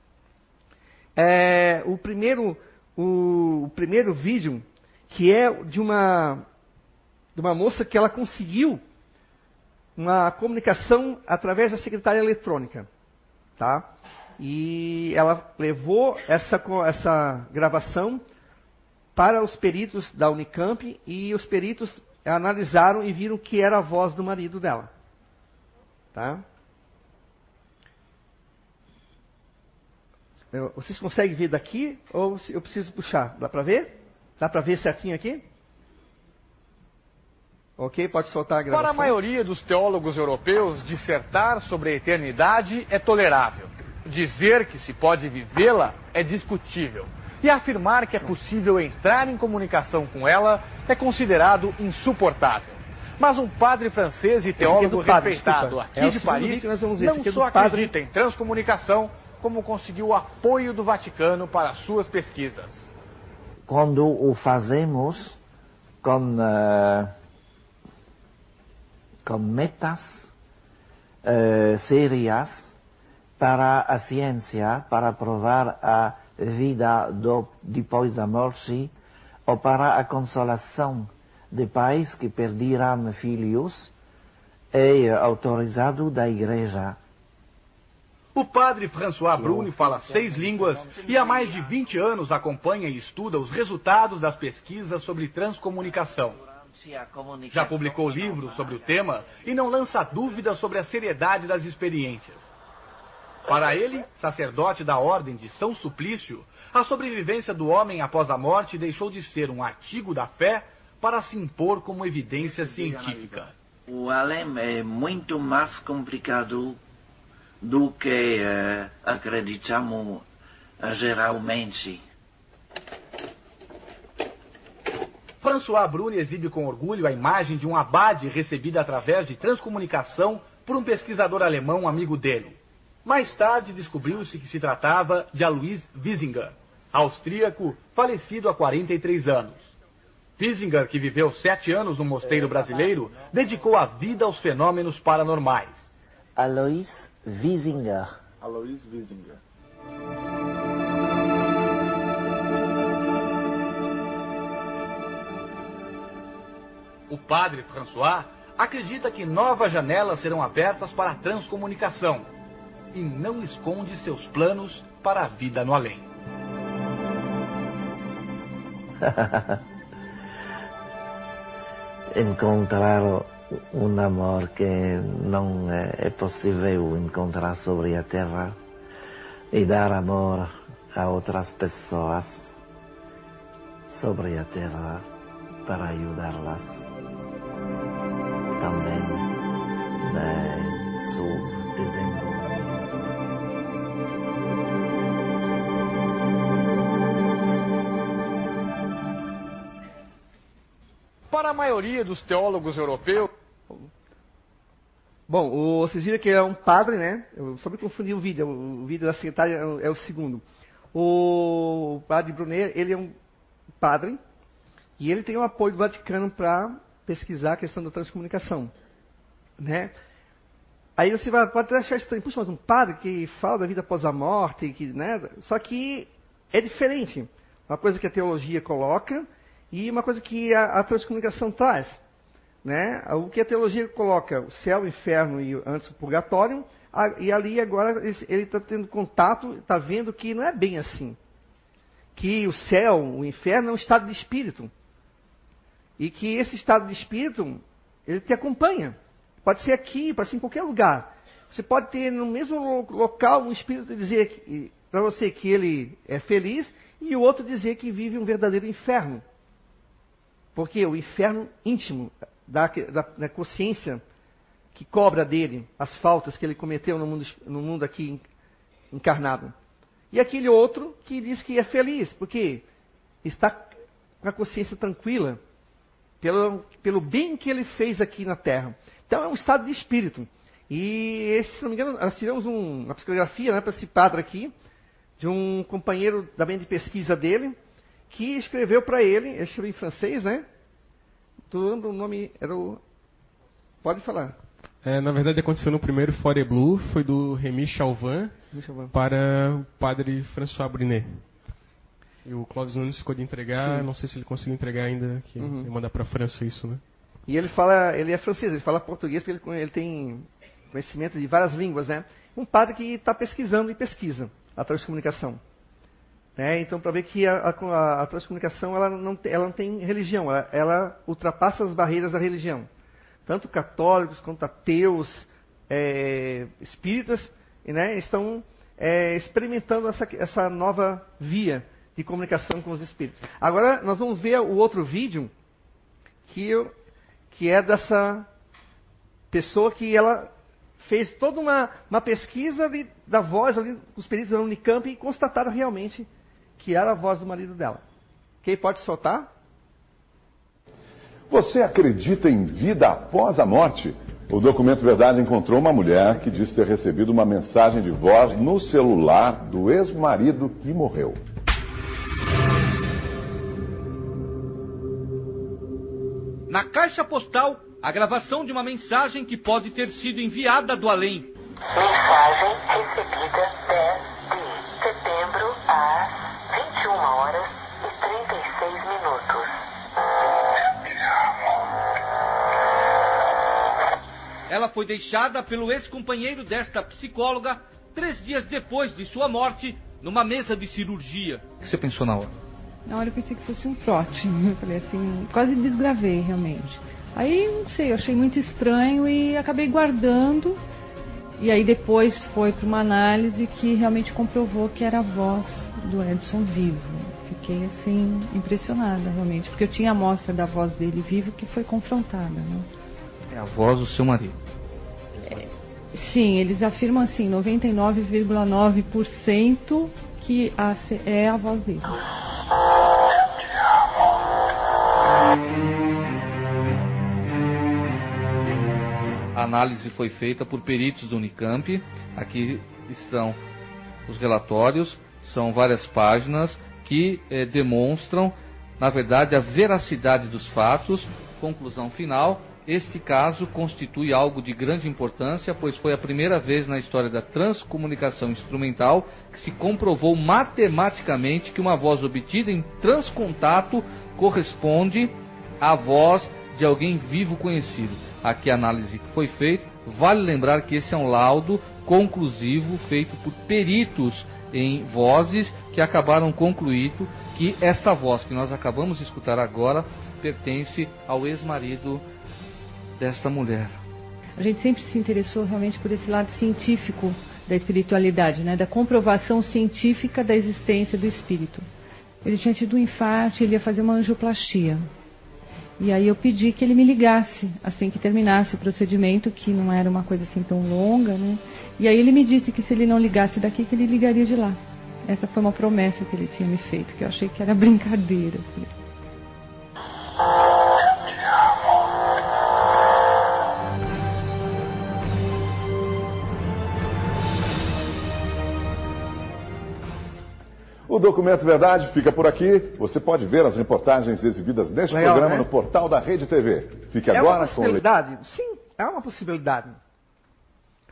É, o, primeiro, o, o, primeiro vídeo, que é de uma, de uma moça que ela conseguiu uma comunicação através da secretária eletrônica. Tá? E ela levou essa, essa gravação para os peritos da Unicamp e os peritos analisaram e viram que era a voz do marido dela. Tá? Vocês conseguem ver daqui ou eu preciso puxar? Dá para ver? Dá para ver certinho aqui? Ok, pode soltar a gravação. Para a maioria dos teólogos europeus, dissertar sobre a eternidade é tolerável. Dizer que se pode vivê-la é discutível. E afirmar que é possível entrar em comunicação com ela é considerado insuportável. Mas um padre francês e teólogo padre, respeitado aqui é de Paris não é só acredita em transcomunicação, como conseguiu o apoio do Vaticano para suas pesquisas. Quando o fazemos com, uh, com metas uh, sérias, para a ciência, para provar a vida do, depois da morte, ou para a consolação de pais que perderam filhos, é autorizado da Igreja. O padre François Bruni fala seis línguas e há mais de 20 anos acompanha e estuda os resultados das pesquisas sobre transcomunicação. Já publicou livros sobre o tema e não lança dúvidas sobre a seriedade das experiências. Para ele, sacerdote da Ordem de São Suplício, a sobrevivência do homem após a morte deixou de ser um artigo da fé para se impor como evidência científica. O além é muito mais complicado do que uh, acreditamos uh, geralmente. François Bruni exibe com orgulho a imagem de um abade recebida através de transcomunicação por um pesquisador alemão amigo dele. Mais tarde descobriu-se que se tratava de Alois Wiesinger, austríaco falecido há 43 anos. Wiesinger, que viveu sete anos no mosteiro brasileiro, dedicou a vida aos fenômenos paranormais. Alois Wiesinger. Alois Wiesinger. O padre François acredita que novas janelas serão abertas para a transcomunicação e não esconde seus planos para a vida no além. encontrar um amor que não é possível encontrar sobre a terra e dar amor a outras pessoas sobre a terra para ajudá-las também em seu maioria dos teólogos europeus. Bom, o, vocês viram que é um padre, né? Eu só me confundi o vídeo. O vídeo da secretária é o, é segundo. O padre Brunet, ele é um padre e ele tem o apoio do Vaticano para pesquisar a questão da transcomunicação, né? Aí você vai, pode achar estranho, puxa, mas um padre que fala da vida após a morte, que, né? Só que é diferente. Uma coisa que a teologia coloca e uma coisa que a, a transcomunicação traz. Né? O que a teologia coloca, o céu, o inferno e antes o purgatório, a, e ali agora ele está tendo contato, está vendo que não é bem assim. Que o céu, o inferno é um estado de espírito. E que esse estado de espírito, ele te acompanha. Pode ser aqui, pode ser em qualquer lugar. Você pode ter no mesmo local um espírito dizer para você que ele é feliz e o outro dizer que vive um verdadeiro inferno. Porque o inferno íntimo da, da, da, consciência que cobra dele as faltas que ele cometeu no mundo, no mundo aqui encarnado. E aquele outro que diz que é feliz, porque está com a consciência tranquila pelo, pelo bem que ele fez aqui na Terra. Então é um estado de espírito. E esse, se não me engano, nós tiramos um, uma psicografia né, para esse padre aqui, de um companheiro também de pesquisa dele, que escreveu para ele, ele escreveu em francês, né? Lembra o nome? Era o. Pode falar. É, na verdade aconteceu no primeiro Fore Blue, foi do Remy Chalvin para o padre François Brunet. E o Clóvis Nunes ficou de entregar, Sim. não sei se ele conseguiu entregar ainda, que uhum. mandar para a França isso, né? E ele fala, ele é francês, ele fala português porque ele, ele tem conhecimento de várias línguas, né? Um padre que está pesquisando e pesquisa a transcomunicação. Né? Então, para ver que a, a, a, transcomunicação ela não, ela não tem religião, ela, ela, ultrapassa as barreiras da religião. Tanto católicos quanto ateus, é, espíritas, né, estão é, experimentando essa, essa nova via de comunicação com os espíritos. Agora, nós vamos ver o outro vídeo, que, eu, que é dessa pessoa que ela fez toda uma, uma pesquisa da voz ali, os peritos da Unicamp e constataram realmente que era a voz do marido dela. Quem pode soltar? Você acredita em vida após a morte? O documento Verdade encontrou uma mulher que diz ter recebido uma mensagem de voz no celular do ex-marido que morreu. Na caixa postal, a gravação de uma mensagem que pode ter sido enviada do além. Mensagem recebida 10 Ela foi deixada pelo ex-companheiro desta psicóloga três dias depois de sua morte numa mesa de cirurgia. O que você pensou na hora? Na hora eu pensei que fosse um trote. Eu falei assim, quase desgravei realmente. Aí, não sei, eu achei muito estranho e acabei guardando. E aí depois foi para uma análise que realmente comprovou que era a voz do Edson vivo. Fiquei assim impressionada realmente, porque eu tinha a amostra da voz dele vivo que foi confrontada. Né? É a voz do seu marido. Sim, eles afirmam assim, 99,9% que a- é a voz dele. A análise foi feita por peritos do Unicamp. Aqui estão os relatórios, são várias páginas que eh, demonstram, na verdade, a veracidade dos fatos. Conclusão final: este caso constitui algo de grande importância, pois foi a primeira vez na história da transcomunicação instrumental que se comprovou matematicamente que uma voz obtida em transcontato corresponde à voz de alguém vivo conhecido. Aqui a análise que foi feita. Vale lembrar que esse é um laudo conclusivo feito por peritos em vozes que acabaram concluindo que esta voz que nós acabamos de escutar agora pertence ao ex-marido desta mulher. A gente sempre se interessou realmente por esse lado científico da espiritualidade, né? da comprovação científica da existência do espírito. Ele tinha tido um infarto, ele ia fazer uma angioplastia. E aí eu pedi que ele me ligasse assim que terminasse o procedimento, que não era uma coisa assim tão longa, né? E aí ele me disse que se ele não ligasse daqui, que ele ligaria de lá. Essa foi uma promessa que ele tinha me feito, que eu achei que era brincadeira. O Documento Verdade fica por aqui. Você pode ver as reportagens exibidas neste Legal, programa né? no portal da Rede TV. Fique É uma agora com o possibilidade? Sim, é uma possibilidade.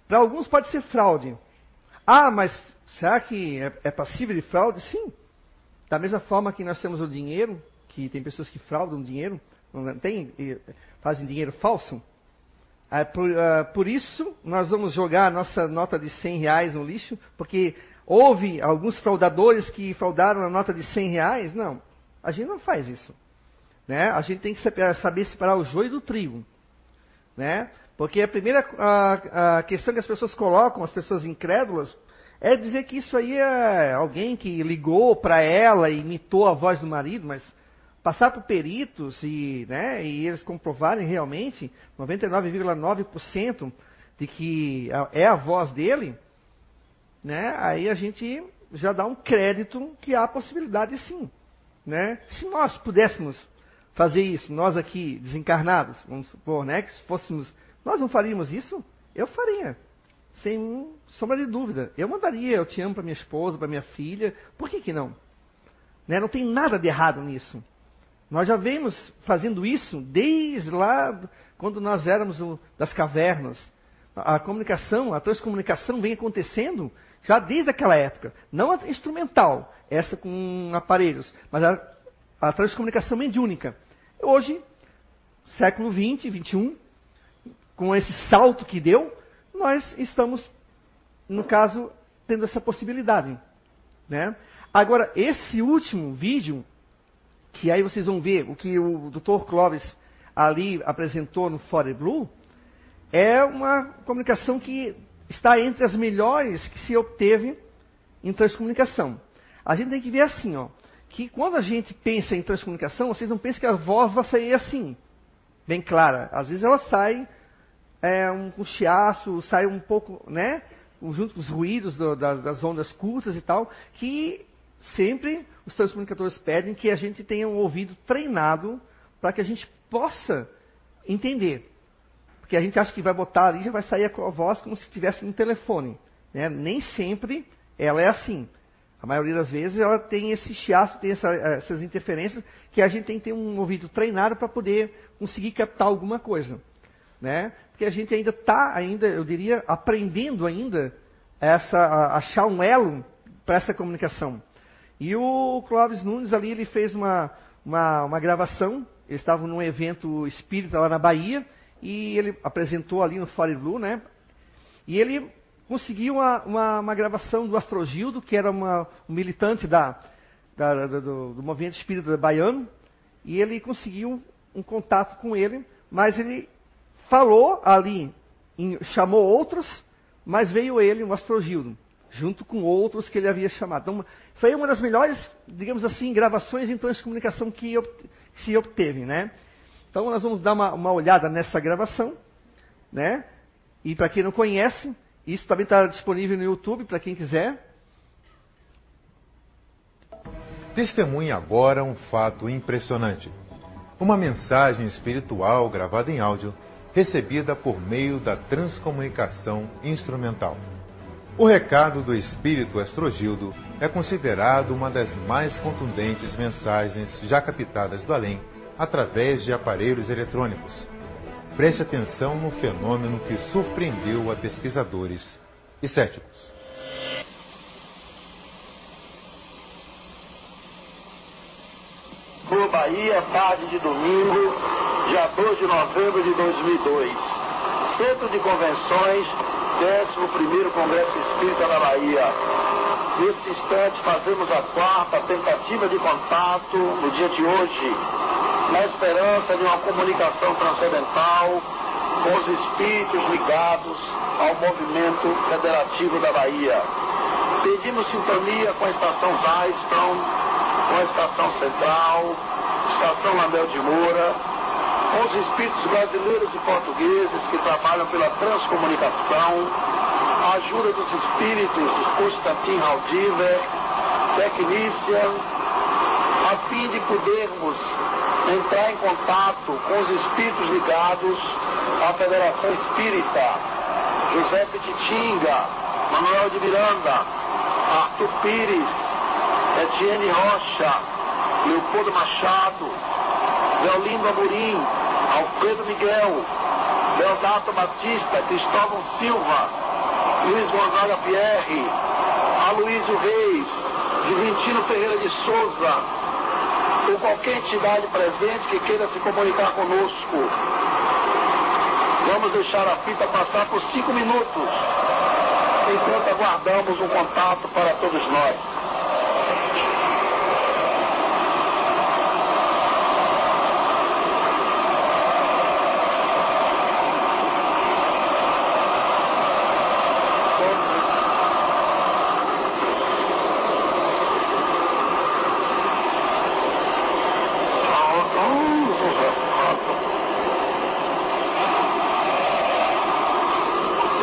Para alguns pode ser fraude. Ah, mas será que é, é passível de fraude? Sim. Da mesma forma que nós temos o dinheiro, que tem pessoas que fraudam dinheiro, não tem, e fazem dinheiro falso. Ah, por, ah, por isso, nós vamos jogar a nossa nota de 100 reais no lixo, porque houve alguns fraudadores que fraudaram a nota de 100 reais. Não, a gente não faz isso. Né? A gente tem que saber separar o joio do trigo. Né? Porque a primeira a, a questão que as pessoas colocam, as pessoas incrédulas, é dizer que isso aí é alguém que ligou para ela e imitou a voz do marido, mas passar por peritos e, né, e eles comprovarem realmente 99,9% de que é a voz dele, né, aí a gente já dá um crédito que há possibilidade sim. Né? Se nós pudéssemos fazer isso, nós aqui desencarnados, vamos supor, né, que se fôssemos, nós não faríamos isso? Eu faria, sem sombra de dúvida. Eu mandaria, eu te amo para minha esposa, para minha filha, por que que não? Né? Não tem nada de errado nisso. Nós já vemos fazendo isso desde lá quando nós éramos o- das cavernas. A, a comunicação, a transcomunicação vem acontecendo já desde aquela época. Não a instrumental, essa com aparelhos, mas a, a transcomunicação mediúnica. Hoje, século XX, XXI, com esse salto que deu, nós estamos, no caso, tendo essa possibilidade. Né? Agora, esse último vídeo, que aí vocês vão ver o que o Dr. Clóvis ali apresentou no Fore Blue, é uma comunicação que está entre as melhores que se obteve em transcomunicação. A gente tem que ver assim, ó, que quando a gente pensa em transcomunicação, vocês não pensam que a voz vai sair assim, bem clara. Às vezes ela sai é, um, com chiaço, sai um pouco, né, junto com os ruídos do- da- das ondas curtas e tal, que sempre os transcomunicadores pedem que a gente tenha um ouvido treinado para que a gente possa entender. Porque a gente acha que vai botar ali já vai sair a voz como se estivesse no telefone. Né? Nem sempre ela é assim. A maioria das vezes ela tem esse chiaço, tem essa- essas interferências, que a gente tem que ter um ouvido treinado para poder conseguir captar alguma coisa. Né? Porque a gente ainda está, ainda, eu diria, aprendendo ainda essa, a- achar um elo para essa comunicação. E o Clóvis Nunes ali, ele fez uma, uma, uma gravação, eles estavam num evento espírita lá na Bahia, e ele apresentou ali no Fire Blue, né? E ele conseguiu uma, uma, uma gravação do Astrogildo, que era uma, um militante da, da- da- do, do movimento espírita baiano, e ele conseguiu um contato com ele, mas ele falou ali, em- chamou outros, mas veio ele, o Astrogildo, junto com outros que ele havia chamado. Então, foi uma das melhores, digamos assim, gravações em transcomunicação que, ob- que se obteve, né? Então nós vamos dar uma, uma olhada nessa gravação né? E para quem não conhece, isso também está disponível no YouTube para quem quiser. Testemunhe agora um fato impressionante. Uma mensagem espiritual gravada em áudio, recebida por meio da transcomunicação instrumental. O recado do espírito Astrogildo é considerado uma das mais contundentes mensagens já captadas do além através de aparelhos eletrônicos. Preste atenção no fenômeno que surpreendeu a pesquisadores e céticos. Rua Bahia, tarde de domingo, dia 2 de novembro de 2002. Centro de Convenções, 11º Congresso Espírita da Bahia. Nesse instante fazemos a quarta tentativa de contato no dia de hoje, na esperança de uma comunicação transcendental com os espíritos ligados ao movimento federativo da Bahia. Pedimos sintonia com a estação Zyston, com a estação Central, estação Lamel de Moura, com os espíritos brasileiros e portugueses que trabalham pela transcomunicação, a ajuda dos espíritos Constantin Haldiver, Technician, a fim de podermos entrar em contato com os espíritos ligados à Federação Espírita, José Petitinga, Manuel de Miranda, Arthur Pires, Etienne Rocha, Leopoldo Machado, Leolindo Amorim, Alfredo Miguel, Leodato Batista, Cristóvão Silva, Luiz Gonzaga Pierre, Aloysio Reis, Juventino Ferreira de Souza, ou qualquer entidade presente que queira se comunicar conosco. Vamos deixar a fita passar por cinco minutos, enquanto aguardamos um contato para todos nós.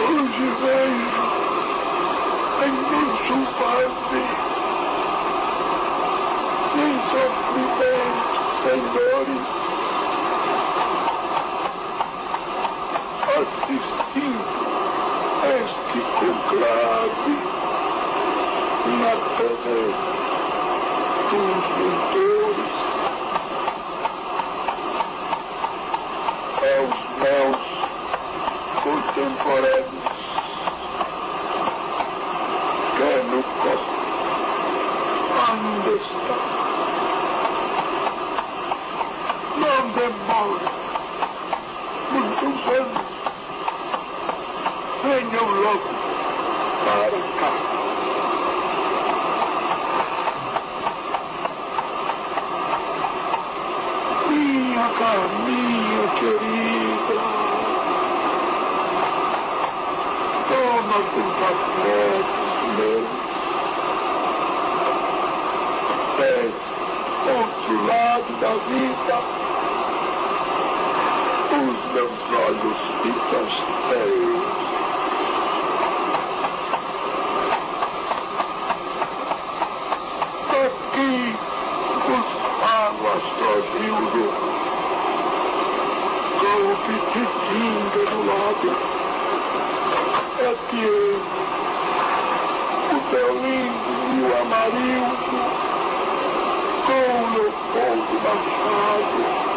Hoje vejo em imenso Padre, sem sofrimento, sem dores, assistindo este conclave na terra dos mentores aos meus contemporâneos que no corpo ainda está. Não demore muitos anos. Venham logo para cá. Minha Carminha querida, toma com café meu. Desce outro lado da vida. Os meus olhos ficam cheios. Aqui os águas Astrodildo com o pititinga do lado. Aqui ele, o Teolindo e o Amarildo com o Leopoldo Machado.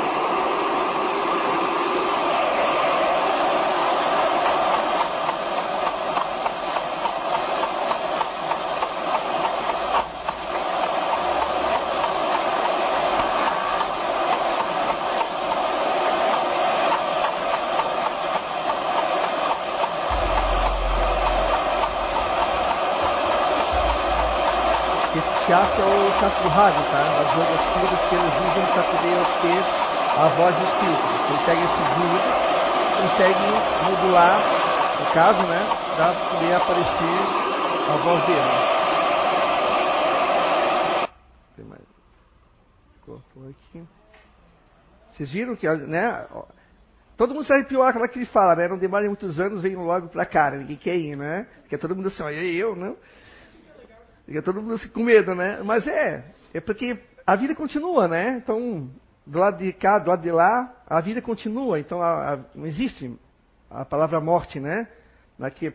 Esse chasse é o chasse do rádio, tá? Das ondas puras que eles usam para poder obter a voz do espírito. Ele pega esses ruídos, consegue modular, no caso, né? Para poder aparecer a voz dele. Tem mais. Cortou aqui. Vocês viram que, né? Todo mundo se arrepiou aquela que ele fala, né? Não demore muitos anos, venham logo pra cá, né? ninguém quer ir, né? Fica todo mundo assim, olha eu, não? Fica todo mundo assim, com medo, né? Mas é, é porque a vida continua, né? Então, do lado de cá, do lado de lá, a vida continua. Então, a, a, não existe a palavra morte, né?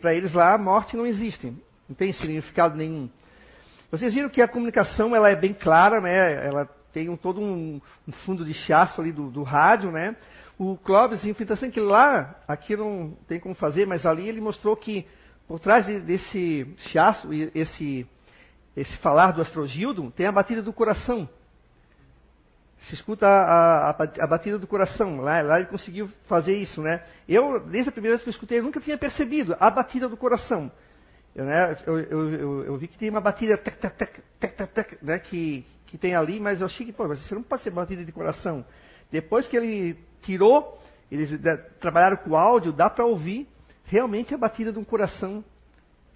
Para eles lá, a morte não existe. Não tem significado nenhum. Vocês viram que a comunicação ela é bem clara, né? Ela tem um, todo um, um, fundo de chasso ali do, do rádio, né? O Clóvis, enfrentação que lá, aqui não tem como fazer, mas ali ele mostrou que por trás desse chasso, esse, esse falar do astrogildo, tem a batida do coração. Se escuta a, a, a, batida do coração. Lá, lá ele conseguiu fazer isso, né? Eu, desde a primeira vez que eu escutei, eu nunca tinha percebido a batida do coração. Eu, né, eu, eu, eu, vi que tem uma batida tec, tec, tec, tec, tec, né, que, que tem ali, mas eu achei que, pô, você não pode ser batida de coração. Depois que ele tirou, eles trabalharam com áudio, dá para ouvir realmente a batida de um coração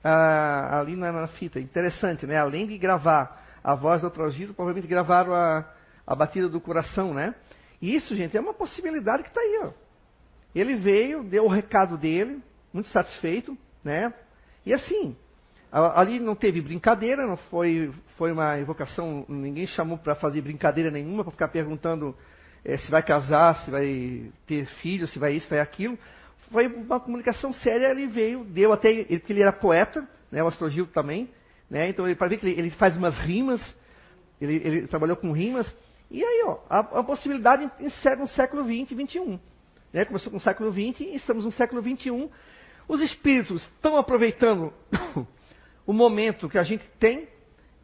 ah, ali na, na, fita. Interessante, né? Além de gravar a voz do Atrogito, provavelmente gravaram a, a batida do coração, né? E isso, gente, é uma possibilidade que está aí, ó. Ele veio, deu o recado dele, muito satisfeito, né? E assim, ali não teve brincadeira, não foi, foi uma invocação, ninguém chamou para fazer brincadeira nenhuma, para ficar perguntando é, se vai casar, se vai ter filho, se vai isso, se vai aquilo. Foi uma comunicação séria, ele veio, deu até, ele, porque ele era poeta, né, o Astrogil também, né, então para ver que ele, ele, faz umas rimas, ele, ele, trabalhou com rimas, e aí, ó, a, a possibilidade encerra no século XX e XXI. Né, começou com o século XX e estamos no século XXI. Os espíritos estão aproveitando o momento que a gente tem,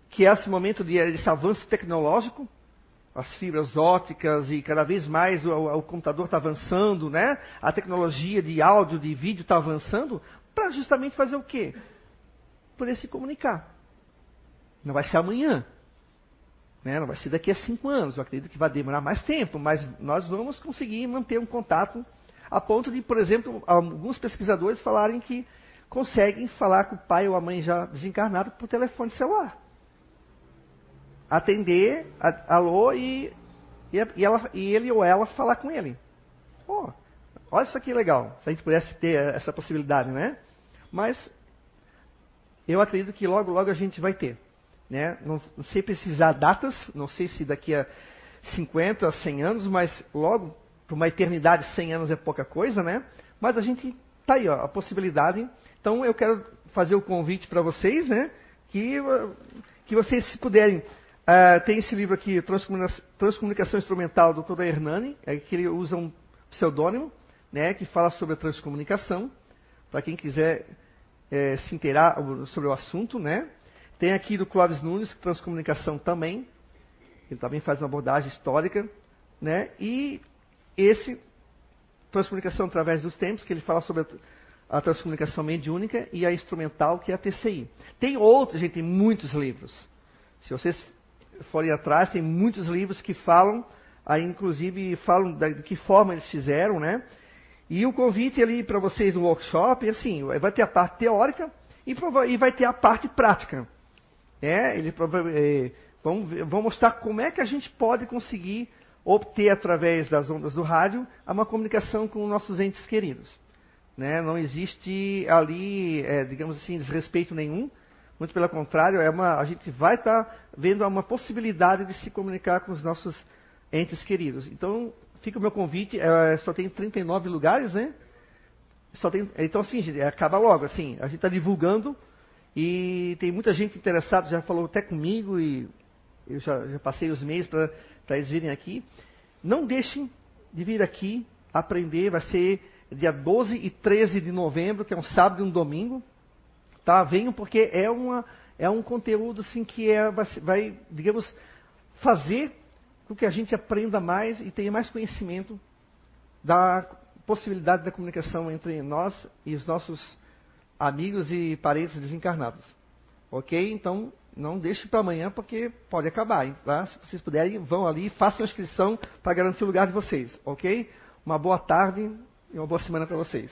que é esse momento de, desse avanço tecnológico, as fibras ópticas e cada vez mais o, o computador está avançando, né? A tecnologia de áudio, de vídeo está avançando para justamente fazer o quê? Poder se comunicar. Não vai ser amanhã. Né? Não vai ser daqui a cinco anos. Eu acredito que vai demorar mais tempo, mas nós vamos conseguir manter um contato a ponto de, por exemplo, alguns pesquisadores falarem que conseguem falar com o pai ou a mãe já desencarnado por telefone celular atender, a, alô, e, e, ela, e, ele ou ela falar com ele. Oh, olha isso aqui legal, se a gente pudesse ter essa possibilidade, né? Mas eu acredito que logo, logo a gente vai ter. Né? Não, não sei precisar datas, não sei se daqui a 50, 100 anos, mas logo, para uma eternidade, 100 anos é pouca coisa, né? Mas a gente está aí, ó, a possibilidade. Então eu quero fazer o convite para vocês, né? Que, que vocês, se puderem, Uh, tem esse livro aqui, Transcomunicação Instrumental, do Dr. Hernani, é que ele usa um pseudônimo, né, que fala sobre a transcomunicação, para quem quiser é, se inteirar sobre o assunto, né. Tem aqui do Clóvis Nunes, Transcomunicação também, ele também faz uma abordagem histórica, né, e esse, Transcomunicação através dos tempos, que ele fala sobre a, a transcomunicação mediúnica e a instrumental, que é a TCI. Tem outros, gente, tem muitos livros. Se vocês forem atrás, tem muitos livros que falam, aí inclusive falam da, de que forma eles fizeram, né? E o convite ali para vocês no workshop, assim, vai ter a parte teórica e, e vai ter a parte prática. É, ele é, vão, vão mostrar como é que a gente pode conseguir obter através das ondas do rádio uma comunicação com nossos entes queridos. Né? Não existe ali, é, digamos assim, desrespeito nenhum. Muito pelo contrário, é uma, a gente vai estar tá vendo uma possibilidade de se comunicar com os nossos entes queridos. Então, fica o meu convite. É, só tem 39 lugares, né? Só tem, então, assim, gente, acaba logo. Assim, a gente está divulgando e tem muita gente interessada, já falou até comigo e eu já, já passei os meses para eles virem aqui. Não deixem de vir aqui aprender. Vai ser dia 12 e 13 de novembro, que é um sábado e um domingo. Tá? Venham porque é, uma, é um conteúdo assim, que é, vai, digamos, fazer com que a gente aprenda mais e tenha mais conhecimento da possibilidade da comunicação entre nós e os nossos amigos e parentes desencarnados. Ok? Então, não deixe para amanhã porque pode acabar. Tá? Se vocês puderem, vão ali, façam a inscrição para garantir o lugar de vocês. Ok? Uma boa tarde e uma boa semana para vocês.